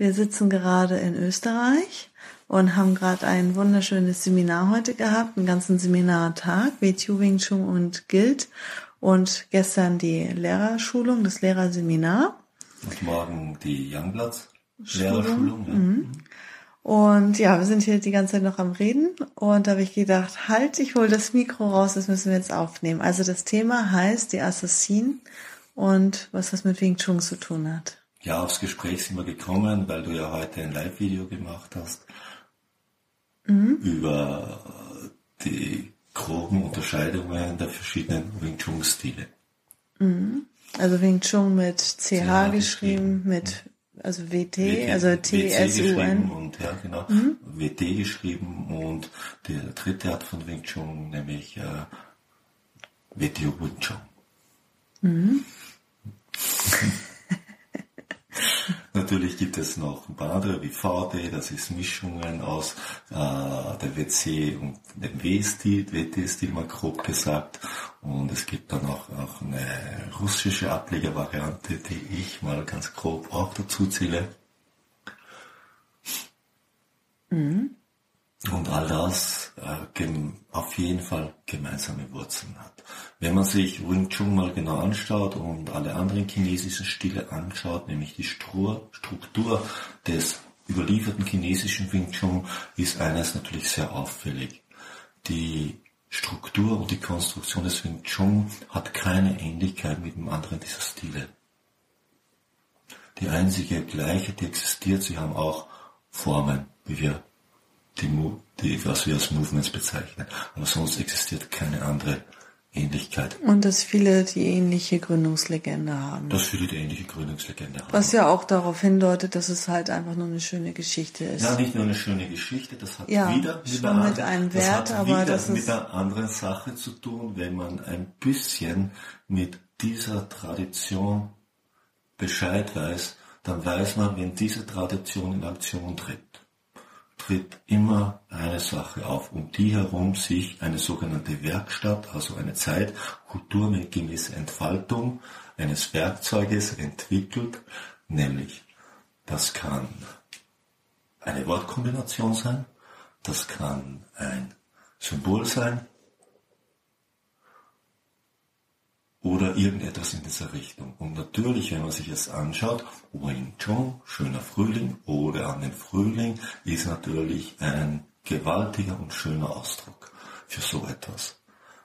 Wir sitzen gerade in Österreich und haben gerade ein wunderschönes Seminar heute gehabt, einen ganzen Seminartag, WTU Wing Chun und Guild und gestern die Lehrerschulung, das Lehrerseminar. Und morgen die Youngblatts Lehrerschulung. Ja. Mhm. Und ja, wir sind hier die ganze Zeit noch am Reden und da habe ich gedacht, halt, ich hole das Mikro raus, das müssen wir jetzt aufnehmen. Also das Thema heißt die Assassinen und was das mit Wing Chun zu tun hat. Ja, aufs Gespräch sind wir gekommen, weil du ja heute ein Live-Video gemacht hast mhm. über die groben Unterscheidungen der verschiedenen Wing Chun-Stile. Mhm. Also Wing Chun mit CH, CH geschrieben, geschrieben, mit also WT, WT also T-S-U-N. Und ja, genau, mhm. WT geschrieben und der dritte Art von Wing Chun, nämlich äh, WTO Wing Chun. Mhm. Natürlich gibt es noch andere wie VD, das ist Mischungen aus äh, der WC und dem W-Stil, WT-Stil mal grob gesagt. Und es gibt dann auch, auch eine russische Ablegervariante, die ich mal ganz grob auch dazu zähle. Mhm. Und all das äh, auf jeden Fall gemeinsame Wurzeln hat. Wenn man sich Wing Chun mal genau anschaut und alle anderen chinesischen Stile anschaut, nämlich die Struktur des überlieferten chinesischen Wing Chun, ist eines natürlich sehr auffällig. Die Struktur und die Konstruktion des Wing Chun hat keine Ähnlichkeit mit dem anderen dieser Stile. Die einzige gleiche, die existiert, sie haben auch Formen, wie wir die, die, was wir als Movements bezeichnen. Aber sonst existiert keine andere Ähnlichkeit. Und dass viele die ähnliche Gründungslegende haben. Dass viele die ähnliche Gründungslegende haben. Was ja auch darauf hindeutet, dass es halt einfach nur eine schöne Geschichte ist. Ja, nicht nur eine schöne Geschichte, das hat ja, wieder mit, einer, mit einem Wert, das aber wieder das mit einer anderen Sache zu tun, wenn man ein bisschen mit dieser Tradition Bescheid weiß, dann weiß man, wenn diese Tradition in Aktion tritt tritt immer eine Sache auf, um die herum sich eine sogenannte Werkstatt, also eine Zeit kulturgemäße Entfaltung eines Werkzeuges entwickelt, nämlich das kann eine Wortkombination sein, das kann ein Symbol sein, oder irgendetwas in dieser Richtung. Und natürlich, wenn man sich es anschaut, Wing Chun, schöner Frühling, oder an den Frühling, ist natürlich ein gewaltiger und schöner Ausdruck für so etwas.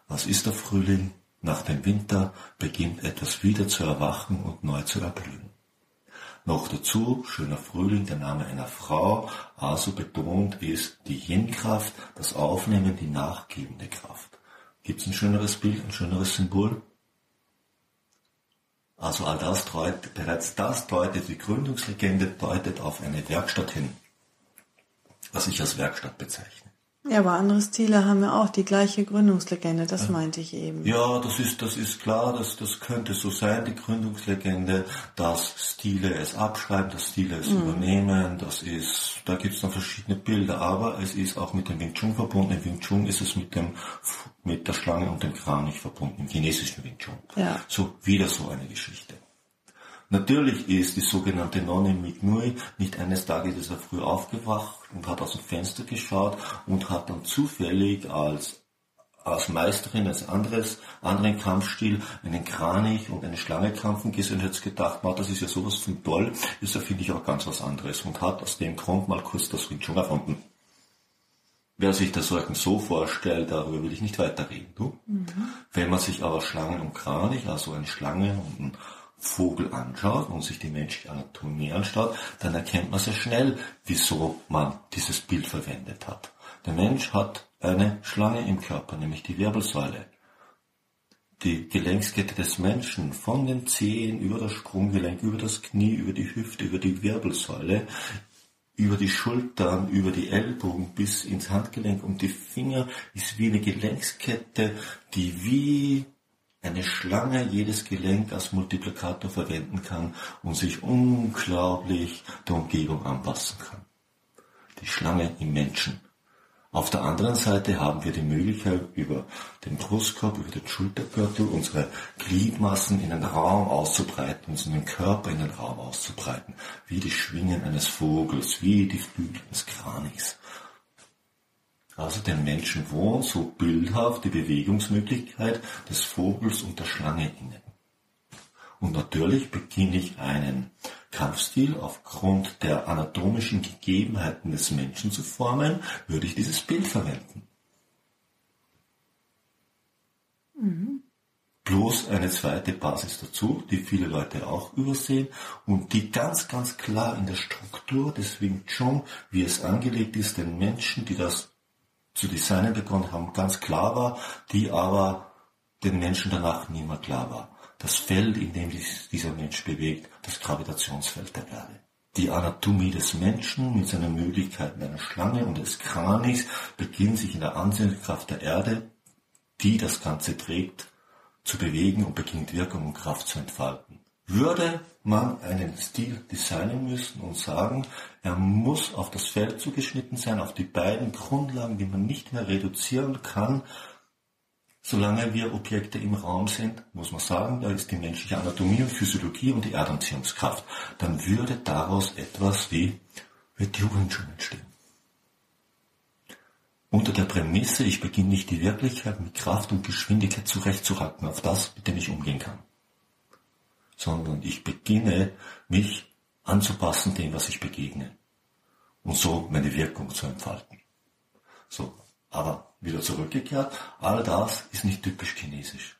Was ist der Frühling? Nach dem Winter beginnt etwas wieder zu erwachen und neu zu erblühen. Noch dazu, schöner Frühling, der Name einer Frau, also betont ist die Yin-Kraft, das Aufnehmen, die nachgebende Kraft. Gibt es ein schöneres Bild, ein schöneres Symbol? Also all das deutet, bereits das deutet, die Gründungslegende deutet auf eine Werkstatt hin, was ich als Werkstatt bezeichne. Ja, aber andere Stile haben ja auch die gleiche Gründungslegende, das meinte ich eben. Ja, das ist, das ist klar, das, das könnte so sein, die Gründungslegende, dass Stile es abschreiben, dass Stile es mhm. übernehmen, das ist, da gibt es dann verschiedene Bilder, aber es ist auch mit dem Wing Chun verbunden. Im Wing Chun ist es mit dem, mit der Schlange und dem Kranich verbunden, im chinesischen Wing Chun. Ja. So, wieder so eine Geschichte. Natürlich ist die sogenannte Nonne mit Nui nicht eines Tages ist er früh aufgewacht und hat aus dem Fenster geschaut und hat dann zufällig als als Meisterin als anderes, anderen Kampfstil einen Kranich und eine Schlange kämpfen gesehen und hat gedacht, na, das ist ja sowas von toll, ist ja finde ich auch ganz was anderes und hat aus dem Grund mal kurz das Wing Chun erfunden. Wer sich das solchen so vorstellt, darüber will ich nicht weiterreden. Du? Mhm. Wenn man sich aber Schlangen und Kranich, also eine Schlange und ein Vogel anschaut und sich die menschliche Anatomie anschaut, dann erkennt man sehr schnell, wieso man dieses Bild verwendet hat. Der Mensch hat eine Schlange im Körper, nämlich die Wirbelsäule. Die Gelenkskette des Menschen von den Zehen über das Sprunggelenk, über das Knie, über die Hüfte, über die Wirbelsäule über die Schultern, über die Ellbogen bis ins Handgelenk und die Finger ist wie eine Gelenkskette, die wie eine Schlange jedes Gelenk als Multiplikator verwenden kann und sich unglaublich der Umgebung anpassen kann. Die Schlange im Menschen. Auf der anderen Seite haben wir die Möglichkeit, über den Brustkorb, über den Schultergürtel unsere Gliedmassen in den Raum auszubreiten, unseren Körper in den Raum auszubreiten, wie die Schwingen eines Vogels, wie die Flügel des Kranichs. Also den Menschen wohnt so bildhaft die Bewegungsmöglichkeit des Vogels und der Schlange innen. Und natürlich beginne ich einen Kampfstil aufgrund der anatomischen Gegebenheiten des Menschen zu formen, würde ich dieses Bild verwenden. Mhm. Bloß eine zweite Basis dazu, die viele Leute auch übersehen und die ganz, ganz klar in der Struktur des Wing Chun, wie es angelegt ist, den Menschen, die das zu designen begonnen haben, ganz klar war, die aber den Menschen danach nie mehr klar war das Feld, in dem sich dieser Mensch bewegt, das Gravitationsfeld der Erde. Die Anatomie des Menschen mit seinen Möglichkeiten einer Schlange und des Kranichs beginnt sich in der Anziehungskraft der Erde, die das Ganze trägt, zu bewegen und beginnt Wirkung und Kraft zu entfalten. Würde man einen Stil designen müssen und sagen, er muss auf das Feld zugeschnitten sein, auf die beiden Grundlagen, die man nicht mehr reduzieren kann, Solange wir Objekte im Raum sind, muss man sagen, da ist die menschliche Anatomie und Physiologie und die Erdanziehungskraft. Dann würde daraus etwas wie Wing Chun entstehen. Unter der Prämisse, ich beginne nicht die Wirklichkeit mit Kraft und Geschwindigkeit zurechtzuhacken auf das, mit dem ich umgehen kann. Sondern ich beginne, mich anzupassen dem, was ich begegne. Und so meine Wirkung zu entfalten. So, aber wieder zurückgekehrt, all das ist nicht typisch chinesisch.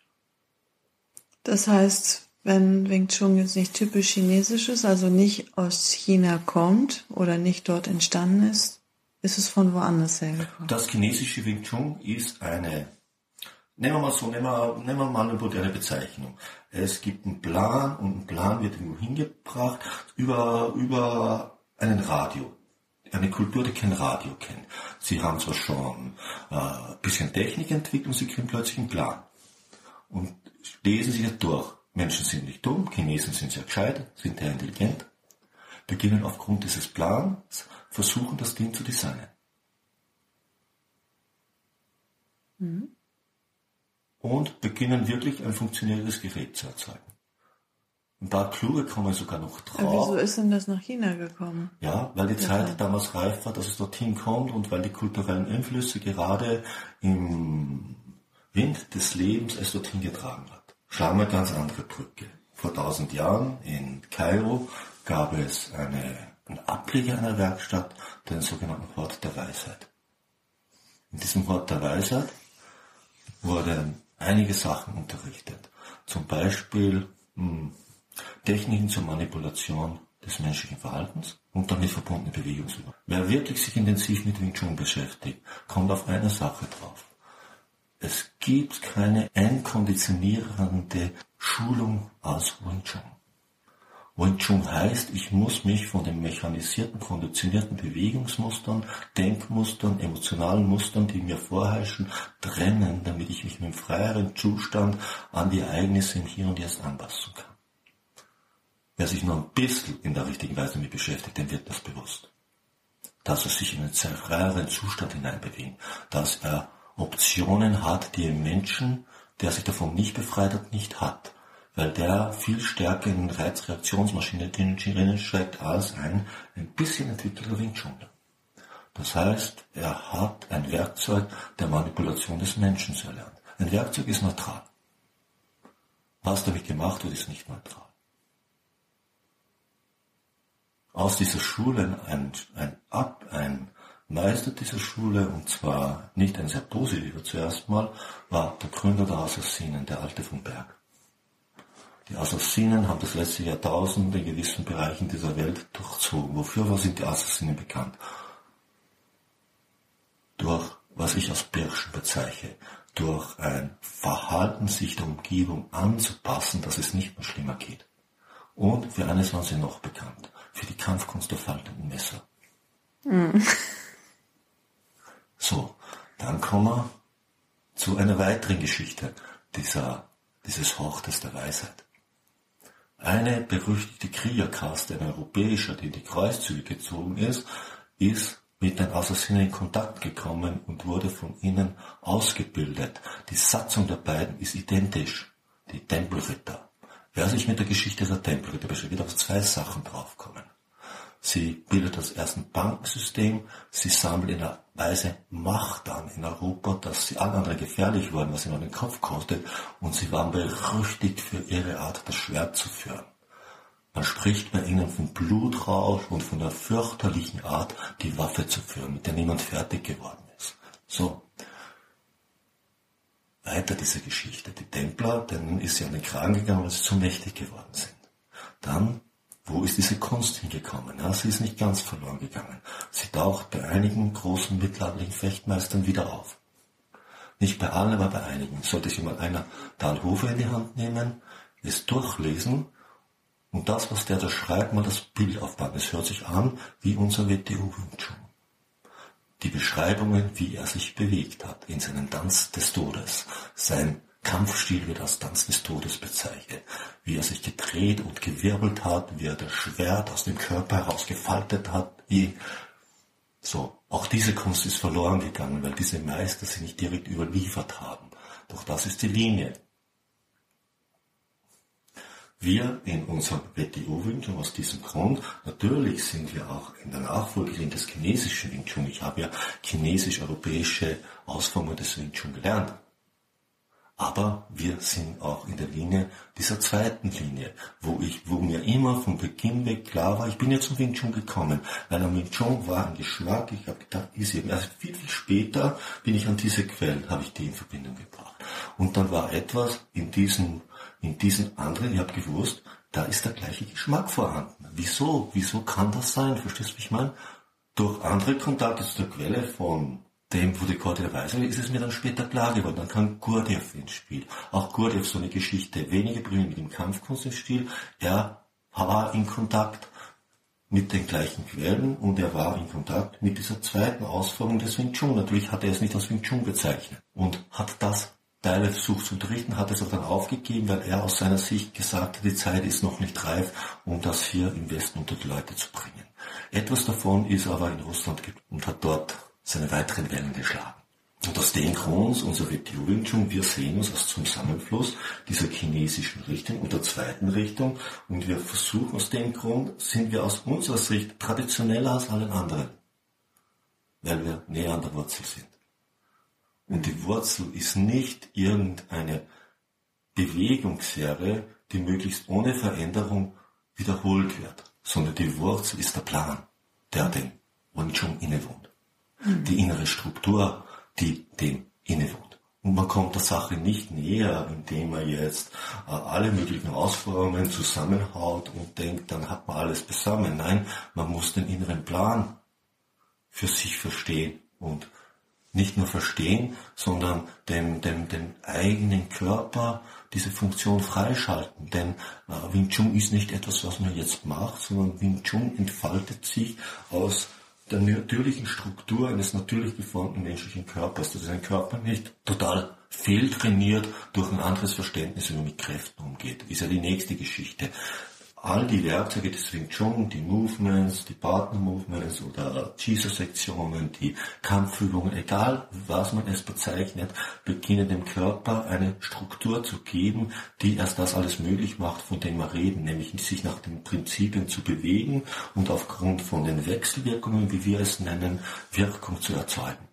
Das heißt, wenn Wing Chun jetzt nicht typisch chinesisch ist, also nicht aus China kommt oder nicht dort entstanden ist, ist es von woanders hergekommen? Das chinesische Wing Chun ist eine, nehmen wir mal so, nehmen wir, nehmen wir mal eine moderne Bezeichnung. Es gibt einen Plan und ein Plan wird irgendwo hingebracht über, über einen Radio eine Kultur, die kein Radio kennt. Sie haben zwar schon äh, ein bisschen Technik entwickelt und sie kriegen plötzlich einen Plan. Und lesen sich das durch. Menschen sind nicht dumm, Chinesen sind sehr gescheit, sind sehr intelligent, beginnen aufgrund dieses Plans, versuchen das Ding zu designen. Mhm. Und beginnen wirklich ein funktionierendes Gerät zu erzeugen. Ein paar kluge kommen sogar noch drauf. Aber wieso ist denn das nach China gekommen? Ja, weil die Zeit ja. damals reif war, dass es dorthin kommt und weil die kulturellen Einflüsse gerade im Wind des Lebens es dorthin getragen hat. Schauen wir ganz andere Brücke. Vor tausend Jahren in Kairo gab es eine, einen Ableger einer Werkstatt, den sogenannten Hort der Weisheit. In diesem Hort der Weisheit wurden einige Sachen unterrichtet. Zum Beispiel mh, hm, Techniken zur Manipulation des menschlichen Verhaltens und damit verbundene Bewegungsübungen. Wer wirklich sich intensiv mit Wing Chun beschäftigt, kommt auf eine Sache drauf. Es gibt keine einkonditionierende Schulung aus Wing Chun. Wing Chun heißt, ich muss mich von den mechanisierten, konditionierten Bewegungsmustern, Denkmustern, emotionalen Mustern, die mir vorherrschen, trennen, damit ich mich mit einem freieren Zustand an die Ereignisse im Hier und Jetzt anpassen kann. Wer sich nur ein bisschen in der richtigen Weise damit beschäftigt, dem wird das bewusst. Dass er sich in einen sehr freieren Zustand hineinbewegt, dass er Optionen hat, die ein Menschen, der sich davon nicht befreit hat, nicht hat. Weil der viel stärker in Reizreaktionsmaschine drinnen steckt als ein ein bisschen entwickelter Wing. Das heißt, er hat ein Werkzeug der Manipulation des Menschen zu erlernen. Ein Werkzeug ist neutral. Was damit gemacht wird, ist nicht neutral. aus dieser Schule ein, ein Ab, ein Meister dieser Schule, und zwar nicht ein sehr positiver zuerst mal, war der Gründer der Assassinen, der Alte vom Berg. Die Assassinen haben das letzte Jahrtausend in gewissen Bereichen dieser Welt durchzogen. Wofür sind die Assassinen bekannt? Durch, was ich als Birschen bezeichne, durch ein Verhalten, sich der Umgebung anzupassen, dass es nicht mehr schlimmer geht. Und für eines waren sie noch bekannt für die Kampfkunst der faltenden Messer. Mhm. So, dann kommen wir zu einer weiteren Geschichte dieser, dieses Hortes der Weisheit. Eine berüchtigte Kriegerkaste, ein europäischer, die in die Kreuzzüge gezogen ist, ist mit den Assassinen in Kontakt gekommen und wurde von ihnen ausgebildet. Die Satzung der beiden ist identisch. Die Tempelritter. Wer sich mit der Geschichte der Tempelritter beschäftigt, wird auf zwei Sachen draufkommen. Sie bildet das erste Bankensystem, sie sammelt in einer Weise Macht an in Europa, dass sie alle anderen gefährlich wurden, was ihnen den Kopf kostet, und sie waren berüchtigt für ihre Art, das Schwert zu führen. Man spricht bei ihnen vom Blutrausch und von der fürchterlichen Art, die Waffe zu führen, mit der niemand fertig geworden ist. So. Weiter diese Geschichte. Die Templer, denen ist sie an den Kragen gegangen, weil sie zu mächtig geworden sind. Dann wo ist diese Kunst hingekommen? Ja, sie ist nicht ganz verloren gegangen. Sie taucht bei einigen großen mittelalterlichen Fechtmeistern wieder auf. Nicht bei allen, aber bei einigen. Sollte sich mal einer Talhofer in die Hand nehmen, es durchlesen und das, was der da schreibt, mal das Bild aufbauen. Es hört sich an wie unser WTO Wing. Die Beschreibungen, wie er sich bewegt hat in seinem Tanz des Todes, sein Kampfstil wird als Tanz des Todes bezeichnet. Wie er sich gedreht und gewirbelt hat, wie er das Schwert aus dem Körper heraus gefaltet hat, wie so. Auch diese Kunst ist verloren gegangen, weil diese Meister sie nicht direkt überliefert haben. Doch das ist die Linie. Wir in unserem WTO Wing Chun aus diesem Grund, natürlich sind wir auch in der Nachfolgerin des chinesischen Wing Chun. Ich habe ja chinesisch-europäische Ausformungen des Wing Chun gelernt. Aber wir sind auch in der Linie dieser zweiten Linie, wo ich, wo mir immer von Beginn weg klar war, ich bin jetzt zum Wing gekommen, weil am Wing war ein Geschmack, ich habe gedacht, easy. Also viel, viel später bin ich an diese Quellen, habe ich die in Verbindung gebracht. Und dann war etwas in diesen, in diesen anderen, ich habe gewusst, da ist der gleiche Geschmack vorhanden. Wieso? Wieso kann das sein? Verstehst du, wie ich meine? Durch andere Kontakte zu der Quelle von dem, wo die Karte Weise ist es mir dann später klar geworden. Dann kam Gurdjieff ins Spiel. Auch Gurdjieff so eine Geschichte, wenige Brüder mit dem Kampfkunst im Stil. Er war in Kontakt mit den gleichen Quellen und er war in Kontakt mit dieser zweiten Ausformung des Wing Chun. Natürlich hat er es nicht als Wing Chun bezeichnet und hat das Teile versucht zu unterrichten, hat es auch dann aufgegeben, weil er aus seiner Sicht gesagt hat, die Zeit ist noch nicht reif, um das hier im Westen unter die Leute zu bringen. Etwas davon ist aber in Russland und hat dort seine weiteren Wellen geschlagen. Und aus dem Grund, Wing Chun, wir sehen uns als Zusammenfluss dieser chinesischen Richtung und der zweiten Richtung und wir versuchen aus dem Grund, sind wir aus unserer Sicht traditioneller als allen anderen, weil wir näher an der Wurzel sind. Und die Wurzel ist nicht irgendeine Bewegungsserie, die möglichst ohne Veränderung wiederholt wird, sondern die Wurzel ist der Plan, der dem Wing Chun innewohnt die innere Struktur, die dem innewohnt. Und man kommt der Sache nicht näher, indem man jetzt äh, alle möglichen Ausformungen zusammenhaut und denkt, dann hat man alles beisammen. Nein, man muss den inneren Plan für sich verstehen und nicht nur verstehen, sondern dem, dem, dem eigenen Körper diese Funktion freischalten. Denn äh, Wing Chun ist nicht etwas, was man jetzt macht, sondern Wing Chun entfaltet sich aus der natürlichen Struktur eines natürlich geformten menschlichen Körpers, dass ein Körper nicht total fehltrainiert durch ein anderes Verständnis, wie man mit Kräften umgeht, ist ja die nächste Geschichte all die Werkzeuge des Wing Chun, die Movements, die Partner Movements oder Jesus-Sektionen, die Kampfübungen, egal was man es bezeichnet, beginnen dem Körper eine Struktur zu geben, die erst das alles möglich macht, von dem wir reden, nämlich sich nach den Prinzipien zu bewegen und aufgrund von den Wechselwirkungen, wie wir es nennen, Wirkung zu erzeugen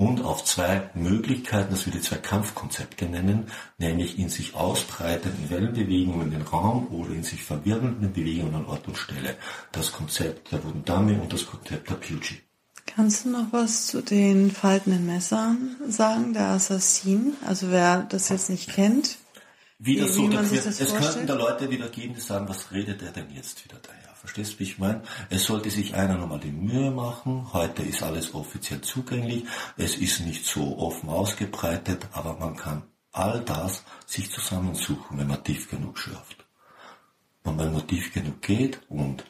und auf zwei Möglichkeiten, das wir die zwei Kampfkonzepte nennen, nämlich in sich ausbreitenden Wellenbewegungen in den Raum oder in sich verwirbelnden Bewegungen an Ort und Stelle. Das Konzept der Wundame und das Konzept der Puji. Kannst du noch was zu den faltenden Messern sagen, der Assassin? Also wer das jetzt nicht kennt, wieder wie, so, wie man sich das es könnten da Leute wieder geben, die sagen, was redet er denn jetzt wieder daher? Verstehst du, wie ich meine? Es sollte sich einer nochmal die Mühe machen. Heute ist alles offiziell zugänglich. Es ist nicht so offen ausgebreitet, aber man kann all das sich zusammensuchen, wenn man tief genug schürft. Wenn man tief genug geht und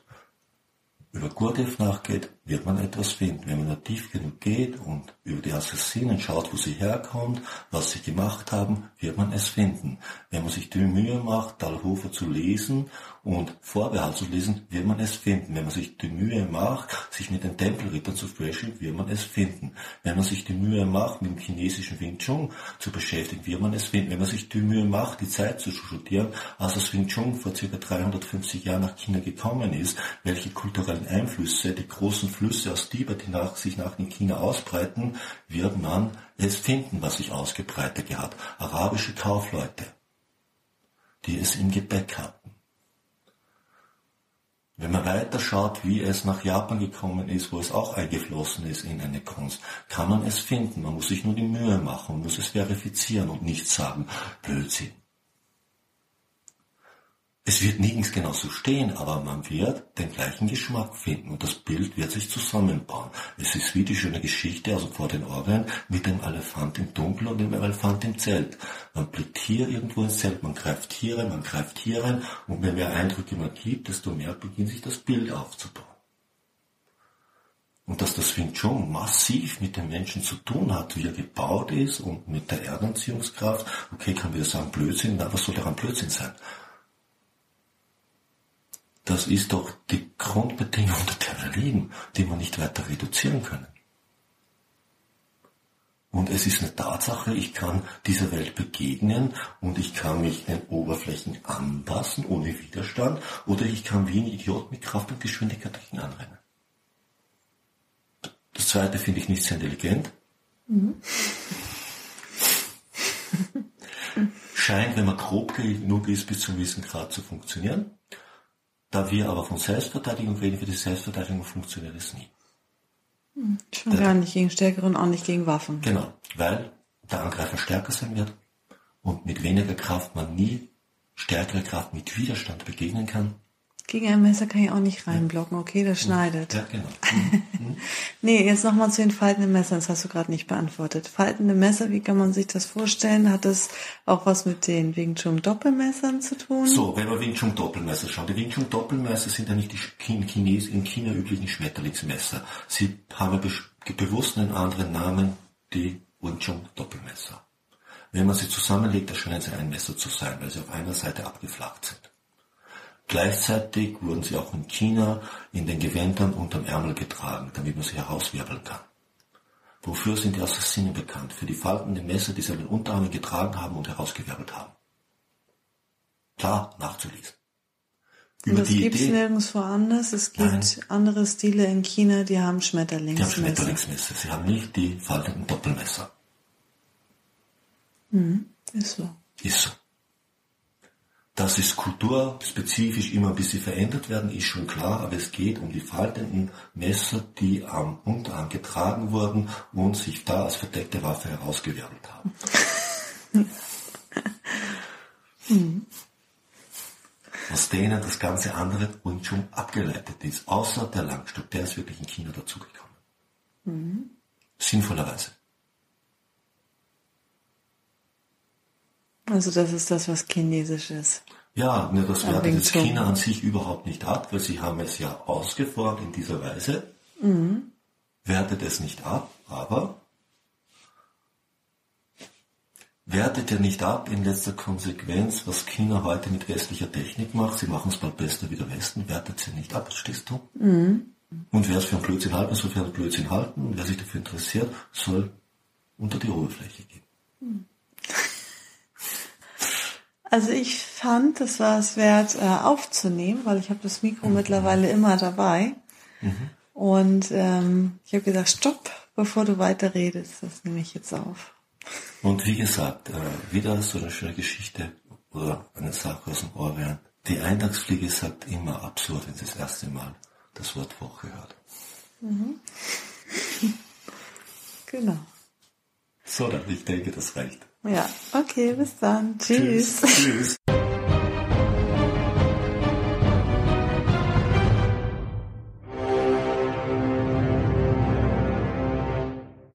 über Gurdjieff nachgeht, wird man etwas finden. Wenn man da tief genug geht und über die Assassinen schaut, wo sie herkommt, was sie gemacht haben, wird man es finden. Wenn man sich die Mühe macht, Dalhofer zu lesen und Vorbehalt zu lesen, wird man es finden. Wenn man sich die Mühe macht, sich mit den Tempelrittern zu sprechen, wird man es finden. Wenn man sich die Mühe macht, mit dem chinesischen Wing Chun zu beschäftigen, wird man es finden. Wenn man sich die Mühe macht, die Zeit zu studieren, als das Wing Chun vor ca. 350 Jahren nach China gekommen ist, welche kulturellen Einflüsse, die großen Flüsse aus Tibet, die nach, sich nach in China ausbreiten, wird man es finden, was sich ausgebreitet hat. Arabische Kaufleute, die es im Gepäck hatten. Wenn man weiter schaut, wie es nach Japan gekommen ist, wo es auch eingeflossen ist in eine Kunst, kann man es finden. Man muss sich nur die Mühe machen, muss es verifizieren und nicht sagen, Blödsinn. Es wird nirgends genau so stehen, aber man wird den gleichen Geschmack finden und das Bild wird sich zusammenbauen. Es ist wie die schöne Geschichte, also vor den Orgeln, mit dem Elefant im Dunkel und dem Elefant im Zelt. Man blickt hier irgendwo ins Zelt, man greift hier rein, man greift hier rein und je mehr Eindrücke man gibt, desto mehr beginnt sich das Bild aufzubauen. Und dass das Wing Chun massiv mit den Menschen zu tun hat, wie er gebaut ist und mit der Erdanziehungskraft, okay, kann wieder sagen Blödsinn, na, was soll daran Blödsinn sein? Das ist doch die Grundbedingung, unter der wir leben, die wir nicht weiter reduzieren können. Und es ist eine Tatsache, ich kann dieser Welt begegnen und ich kann mich den Oberflächen anpassen ohne Widerstand oder ich kann wie ein Idiot mit Kraft und Geschwindigkeit dagegen anrennen. Das zweite finde ich nicht sehr intelligent. Mhm. Scheint, wenn man grob genug ist, bis zum gewissen Grad zu funktionieren. Da wir aber von Selbstverteidigung reden, für die Selbstverteidigung funktioniert es nie. Hm, schon gar nicht gegen Stärkere und auch nicht gegen Waffen. Genau, weil der Angreifer stärker sein wird und mit weniger Kraft man nie stärkere Kraft mit Widerstand begegnen kann. Gegen ein Messer kann ich auch nicht reinblocken, okay, das schneidet. Ja, genau. Mhm. nee, jetzt nochmal zu den faltenden Messern, das hast du gerade nicht beantwortet. Faltende Messer, wie kann man sich das vorstellen? Hat das auch was mit den Wing Chun Doppelmessern zu tun? So, wenn wir Wing Chun Doppelmesser schauen. Die Wing Chun Doppelmesser sind ja nicht die in, Chines, in China üblichen Schmetterlingsmesser. Sie haben be bewusst einen anderen Namen, die Wing Chun Doppelmesser. Wenn man sie zusammenlegt, erscheinen sie ein Messer zu sein, weil sie auf einer Seite abgeflacht sind. Gleichzeitig wurden sie auch in China in den Gewändern unterm Ärmel getragen, damit man sie herauswirbeln kann. Wofür sind die Assassinen bekannt? Für die faltenden Messer, die sie an den Unterarmen getragen haben und herausgewirbelt haben. Klar, nachzulesen. Über das gibt es nirgends woanders. Es gibt Nein. andere Stile in China, die haben Schmetterlingsmesser. Die haben Schmetterlingsmesser. Sie haben nicht die faltenden Doppelmesser. Mhm, ist so. Ist so. Dass es kulturspezifisch immer ein bisschen verändert werden, ist schon klar, aber es geht um die faltenden Messer, die am Unterarm getragen wurden und sich da als verdeckte Waffe herausgewirbelt haben. Aus denen das ganze andere und schon abgeleitet ist, außer der Langstock, der ist wirklich in China dazugekommen. Mhm. Sinnvollerweise. Also das ist das, was Chinesisch ist. Ja, ne, das wertet jetzt China an sich überhaupt nicht ab, weil sie haben es ja ausgeformt in dieser Weise. Mhm. Wertet es nicht ab, aber wertet ja nicht ab in letzter Konsequenz, was China heute mit westlicher Technik macht. Sie machen es bald besser wie der Westen, wertet sie nicht ab, verstehst du? Mhm. Und wer es für einen Blödsinn halten soll, für einen Blödsinn halten. Und wer sich dafür interessiert, soll unter die Oberfläche gehen. Mhm. Also ich fand, es war es wert äh, aufzunehmen, weil ich habe das Mikro mhm. mittlerweile immer dabei. Mhm. Und ähm, ich habe gesagt, stopp, bevor du weiter redest. Das nehme ich jetzt auf. Und wie gesagt, äh, wieder so eine schöne Geschichte oder eine Sache aus dem Orient. Die Eintagsfliege sagt immer absurd, wenn sie das erste Mal das Wort Woche hört. Mhm. genau. So, dann ich denke, das reicht. Ja, okay, bis dann. Tschüss. Tschüss. Tschüss.